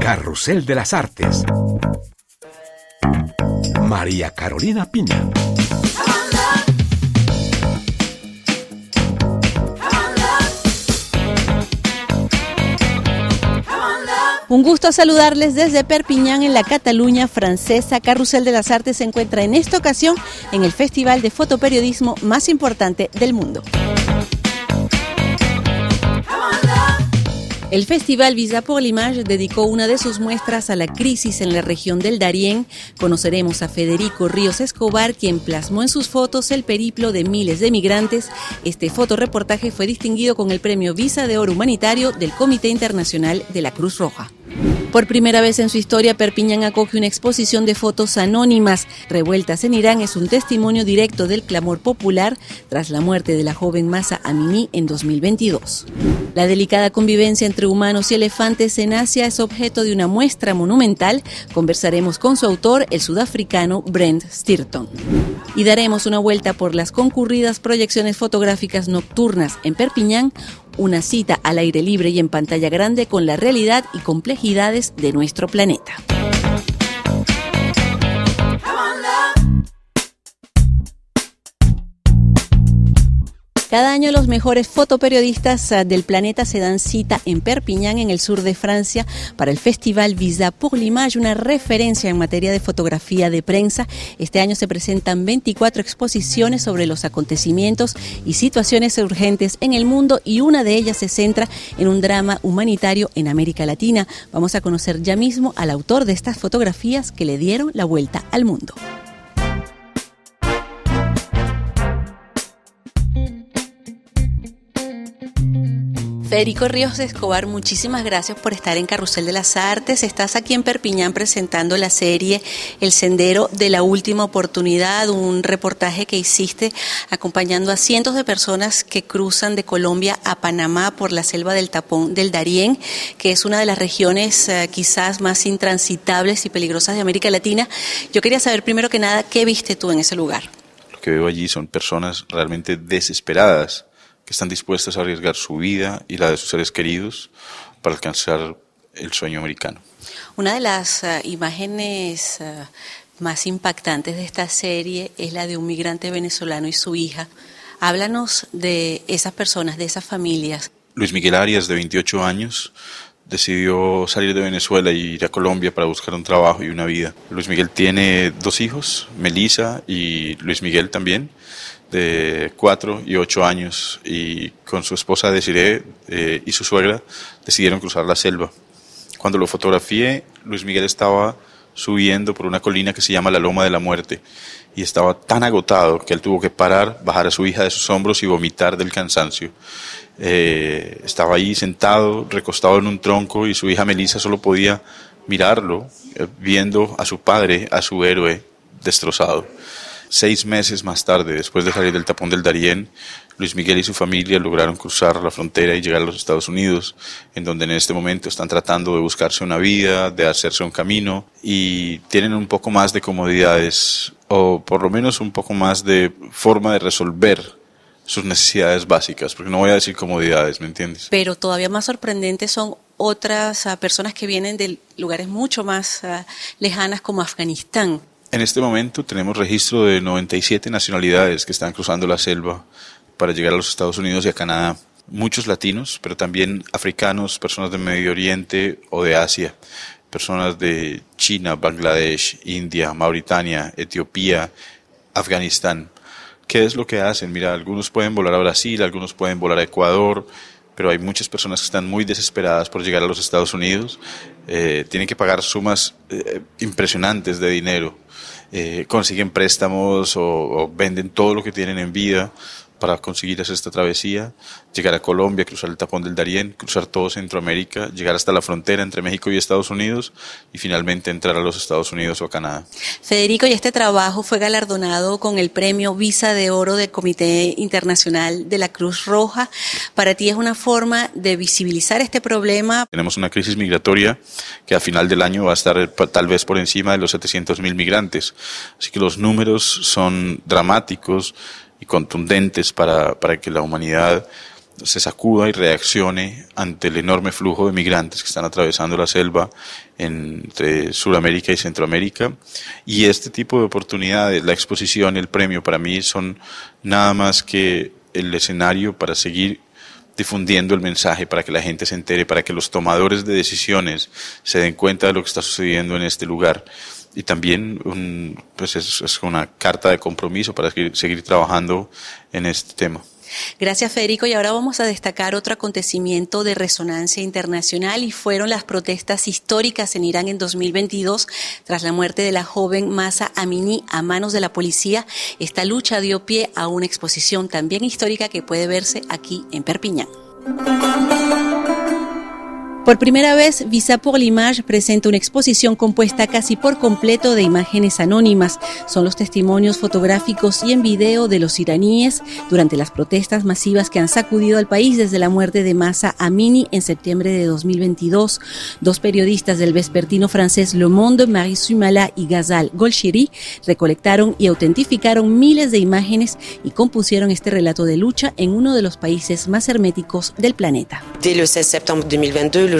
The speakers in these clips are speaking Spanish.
Carrusel de las Artes. María Carolina Piña. Un gusto saludarles desde Perpiñán en la Cataluña francesa. Carrusel de las Artes se encuentra en esta ocasión en el festival de fotoperiodismo más importante del mundo. El Festival Visa pour l'Image dedicó una de sus muestras a la crisis en la región del Darién. Conoceremos a Federico Ríos Escobar, quien plasmó en sus fotos el periplo de miles de migrantes. Este fotoreportaje fue distinguido con el premio Visa de Oro Humanitario del Comité Internacional de la Cruz Roja. Por primera vez en su historia, Perpiñán acoge una exposición de fotos anónimas. Revueltas en Irán es un testimonio directo del clamor popular tras la muerte de la joven Masa Amini en 2022. La delicada convivencia entre humanos y elefantes en Asia es objeto de una muestra monumental. Conversaremos con su autor, el sudafricano Brent Stirton. Y daremos una vuelta por las concurridas proyecciones fotográficas nocturnas en Perpiñán, una cita al aire libre y en pantalla grande con la realidad y complejidades de nuestro planeta. Cada año los mejores fotoperiodistas ah, del planeta se dan cita en Perpiñán, en el sur de Francia, para el Festival Visa pour l'Image, una referencia en materia de fotografía de prensa. Este año se presentan 24 exposiciones sobre los acontecimientos y situaciones urgentes en el mundo y una de ellas se centra en un drama humanitario en América Latina. Vamos a conocer ya mismo al autor de estas fotografías que le dieron la vuelta al mundo. Federico Ríos Escobar, muchísimas gracias por estar en Carrusel de las Artes. Estás aquí en Perpiñán presentando la serie El Sendero de la Última Oportunidad, un reportaje que hiciste acompañando a cientos de personas que cruzan de Colombia a Panamá por la selva del Tapón del Darién, que es una de las regiones eh, quizás más intransitables y peligrosas de América Latina. Yo quería saber primero que nada, ¿qué viste tú en ese lugar? Lo que veo allí son personas realmente desesperadas que están dispuestas a arriesgar su vida y la de sus seres queridos para alcanzar el sueño americano. Una de las uh, imágenes uh, más impactantes de esta serie es la de un migrante venezolano y su hija. Háblanos de esas personas, de esas familias. Luis Miguel Arias, de 28 años, decidió salir de Venezuela y ir a Colombia para buscar un trabajo y una vida. Luis Miguel tiene dos hijos, Melissa y Luis Miguel también de cuatro y ocho años y con su esposa Desiree eh, y su suegra decidieron cruzar la selva. Cuando lo fotografié, Luis Miguel estaba subiendo por una colina que se llama la Loma de la Muerte y estaba tan agotado que él tuvo que parar, bajar a su hija de sus hombros y vomitar del cansancio. Eh, estaba ahí sentado, recostado en un tronco y su hija Melissa solo podía mirarlo, eh, viendo a su padre, a su héroe destrozado. Seis meses más tarde, después de salir del tapón del Darién, Luis Miguel y su familia lograron cruzar la frontera y llegar a los Estados Unidos, en donde en este momento están tratando de buscarse una vida, de hacerse un camino y tienen un poco más de comodidades o por lo menos un poco más de forma de resolver sus necesidades básicas, porque no voy a decir comodidades, ¿me entiendes? Pero todavía más sorprendentes son otras uh, personas que vienen de lugares mucho más uh, lejanas como Afganistán. En este momento tenemos registro de 97 nacionalidades que están cruzando la selva para llegar a los Estados Unidos y a Canadá. Muchos latinos, pero también africanos, personas de Medio Oriente o de Asia, personas de China, Bangladesh, India, Mauritania, Etiopía, Afganistán. ¿Qué es lo que hacen? Mira, algunos pueden volar a Brasil, algunos pueden volar a Ecuador, pero hay muchas personas que están muy desesperadas por llegar a los Estados Unidos. Eh, tienen que pagar sumas eh, impresionantes de dinero. Eh, consiguen préstamos o, o, venden todo lo que tienen en vida para conseguir hacer esta travesía, llegar a Colombia, cruzar el tapón del Darién, cruzar todo Centroamérica, llegar hasta la frontera entre México y Estados Unidos y finalmente entrar a los Estados Unidos o a Canadá. Federico, y este trabajo fue galardonado con el premio Visa de Oro del Comité Internacional de la Cruz Roja. Para ti es una forma de visibilizar este problema. Tenemos una crisis migratoria que a final del año va a estar tal vez por encima de los 700 mil migrantes. Así que los números son dramáticos y contundentes para, para que la humanidad se sacuda y reaccione ante el enorme flujo de migrantes que están atravesando la selva entre Sudamérica y Centroamérica. Y este tipo de oportunidades, la exposición, el premio, para mí son nada más que el escenario para seguir difundiendo el mensaje para que la gente se entere, para que los tomadores de decisiones se den cuenta de lo que está sucediendo en este lugar. Y también pues es, es una carta de compromiso para seguir trabajando en este tema. Gracias, Federico. Y ahora vamos a destacar otro acontecimiento de resonancia internacional y fueron las protestas históricas en Irán en 2022 tras la muerte de la joven Masa Amini a manos de la policía. Esta lucha dio pie a una exposición también histórica que puede verse aquí en Perpiñán. Por primera vez, Visa pour l'Image presenta una exposición compuesta casi por completo de imágenes anónimas. Son los testimonios fotográficos y en video de los iraníes durante las protestas masivas que han sacudido al país desde la muerte de Masa Amini en septiembre de 2022. Dos periodistas del vespertino francés Le Monde, Marie Sumala y Ghazal Golshiri, recolectaron y autentificaron miles de imágenes y compusieron este relato de lucha en uno de los países más herméticos del planeta. Desde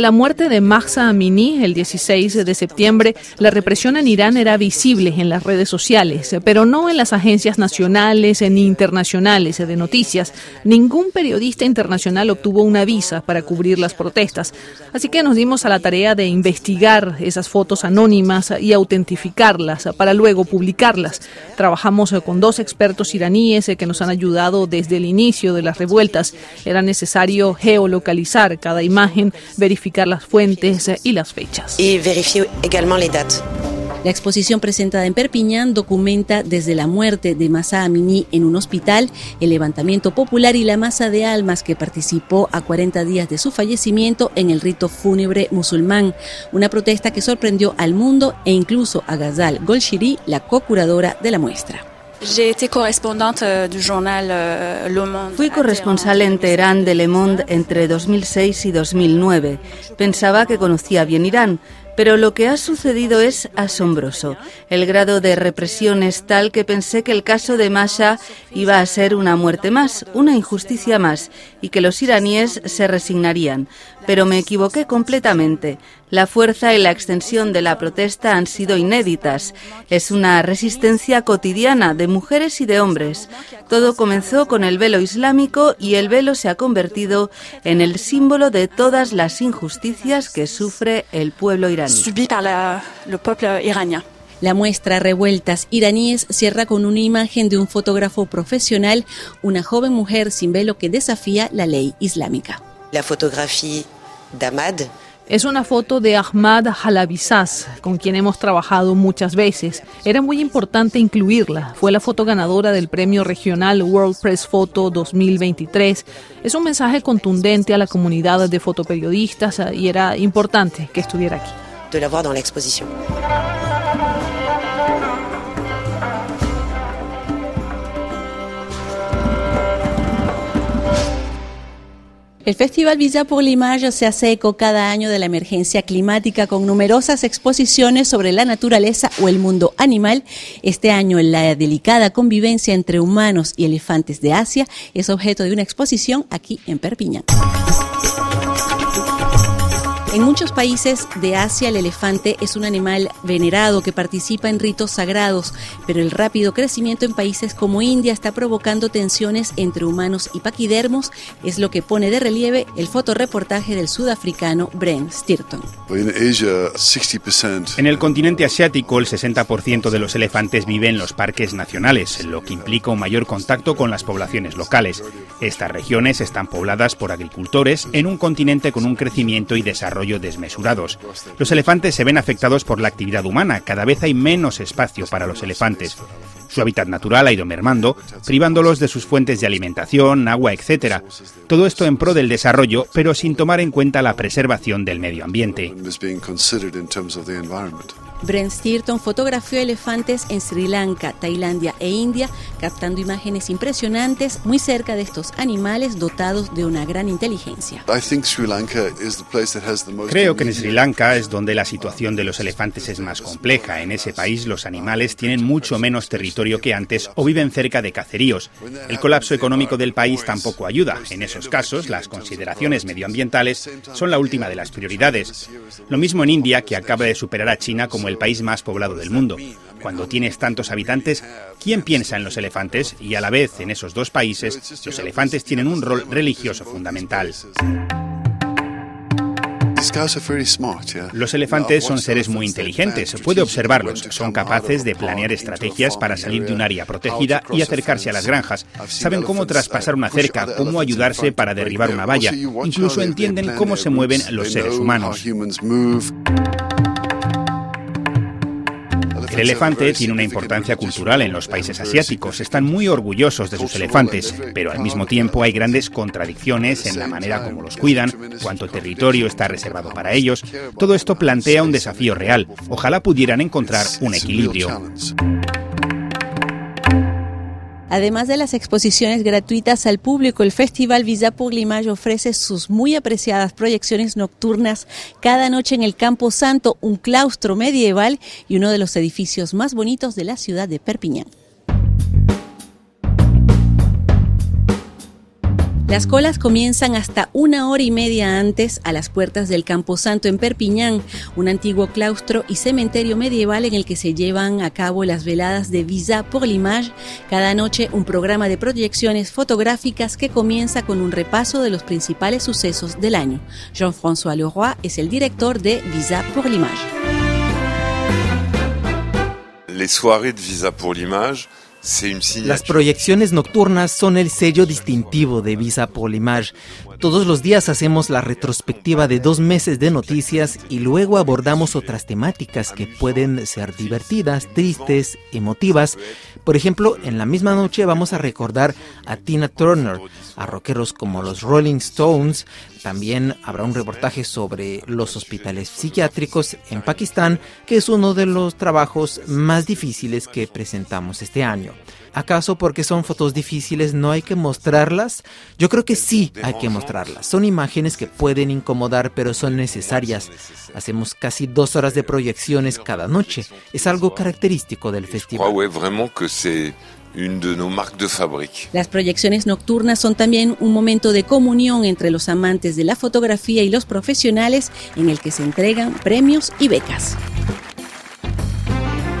la muerte de Mahsa Amini, el 16 de septiembre, la represión en Irán era visible en las redes sociales, pero no en las agencias nacionales ni internacionales de noticias. Ningún periodista internacional obtuvo una visa para cubrir las protestas. Así que nos dimos a la tarea de investigar esas fotos anónimas y autentificarlas para luego publicarlas. Trabajamos con dos expertos iraníes que nos han ayudado desde el inicio de las revueltas. Era necesario geolocalizar cada imagen, verificar las fuentes y las fechas. Y verificar également les dates. La exposición presentada en Perpiñán documenta desde la muerte de Massa Amini en un hospital, el levantamiento popular y la masa de almas que participó a 40 días de su fallecimiento en el rito fúnebre musulmán, una protesta que sorprendió al mundo e incluso a Ghazal Golshiri, la co-curadora de la muestra. Euh, Fui corresponsal en Teherán de Le Monde entre 2006 y 2009. Pensaba que conocía bien Irán, pero lo que ha sucedido es asombroso. El grado de represión es tal que pensé que el caso de Masha iba a ser una muerte más, una injusticia más, y que los iraníes se resignarían. Pero me equivoqué completamente. La fuerza y la extensión de la protesta han sido inéditas. Es una resistencia cotidiana de mujeres y de hombres. Todo comenzó con el velo islámico y el velo se ha convertido en el símbolo de todas las injusticias que sufre el pueblo iraní. La muestra Revueltas iraníes cierra con una imagen de un fotógrafo profesional, una joven mujer sin velo que desafía la ley islámica. La fotografía d'Ahmad es una foto de Ahmad Halabizaz, con quien hemos trabajado muchas veces. Era muy importante incluirla. Fue la foto ganadora del premio regional World Press Photo 2023. Es un mensaje contundente a la comunidad de fotoperiodistas y era importante que estuviera aquí. De la voir dans l'exposition. El Festival Villa pour l'Image se hace eco cada año de la emergencia climática con numerosas exposiciones sobre la naturaleza o el mundo animal. Este año la delicada convivencia entre humanos y elefantes de Asia es objeto de una exposición aquí en Perpiñán. En muchos países de Asia el elefante es un animal venerado que participa en ritos sagrados, pero el rápido crecimiento en países como India está provocando tensiones entre humanos y paquidermos, es lo que pone de relieve el fotoreportaje del sudafricano Brent Stirton. En el continente asiático el 60% de los elefantes vive en los parques nacionales, lo que implica un mayor contacto con las poblaciones locales. Estas regiones están pobladas por agricultores en un continente con un crecimiento y desarrollo desmesurados. Los elefantes se ven afectados por la actividad humana, cada vez hay menos espacio para los elefantes. Su hábitat natural ha ido mermando, privándolos de sus fuentes de alimentación, agua, etc. Todo esto en pro del desarrollo, pero sin tomar en cuenta la preservación del medio ambiente. Brent Stirton fotografió elefantes en Sri Lanka, Tailandia e India, captando imágenes impresionantes muy cerca de estos animales dotados de una gran inteligencia. Creo que en Sri Lanka es donde la situación de los elefantes es más compleja. En ese país los animales tienen mucho menos territorio que antes o viven cerca de caceríos. El colapso económico del país tampoco ayuda. En esos casos, las consideraciones medioambientales son la última de las prioridades. Lo mismo en India, que acaba de superar a China como el país más poblado del mundo. Cuando tienes tantos habitantes, ¿quién piensa en los elefantes? Y a la vez, en esos dos países, los elefantes tienen un rol religioso fundamental. Los elefantes son seres muy inteligentes, puede observarlos, son capaces de planear estrategias para salir de un área protegida y acercarse a las granjas. Saben cómo traspasar una cerca, cómo ayudarse para derribar una valla, incluso entienden cómo se mueven los seres humanos. El elefante tiene una importancia cultural en los países asiáticos. Están muy orgullosos de sus elefantes, pero al mismo tiempo hay grandes contradicciones en la manera como los cuidan, cuánto territorio está reservado para ellos. Todo esto plantea un desafío real. Ojalá pudieran encontrar un equilibrio. Además de las exposiciones gratuitas al público, el Festival l'Image ofrece sus muy apreciadas proyecciones nocturnas cada noche en el Campo Santo, un claustro medieval y uno de los edificios más bonitos de la ciudad de Perpiñán. Las colas comienzan hasta una hora y media antes a las puertas del Camposanto en Perpiñán, un antiguo claustro y cementerio medieval en el que se llevan a cabo las veladas de Visa por l'Image. Cada noche un programa de proyecciones fotográficas que comienza con un repaso de los principales sucesos del año. Jean-François Leroy es el director de Visa pour l'Image. Les soirées de Visa pour l'Image las proyecciones nocturnas son el sello distintivo de Visa Polimage. Todos los días hacemos la retrospectiva de dos meses de noticias y luego abordamos otras temáticas que pueden ser divertidas, tristes, emotivas. Por ejemplo, en la misma noche vamos a recordar a Tina Turner, a rockeros como los Rolling Stones. También habrá un reportaje sobre los hospitales psiquiátricos en Pakistán, que es uno de los trabajos más difíciles que presentamos este año. ¿Acaso porque son fotos difíciles no hay que mostrarlas? Yo creo que sí hay que mostrarlas. Son imágenes que pueden incomodar pero son necesarias. Hacemos casi dos horas de proyecciones cada noche. Es algo característico del festival. Las proyecciones nocturnas son también un momento de comunión entre los amantes de la fotografía y los profesionales en el que se entregan premios y becas.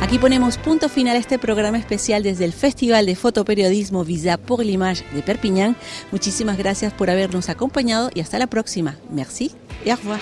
Aquí ponemos punto final a este programa especial desde el Festival de Fotoperiodismo Visa pour l'Image de Perpignan. Muchísimas gracias por habernos acompañado y hasta la próxima. Merci y au revoir.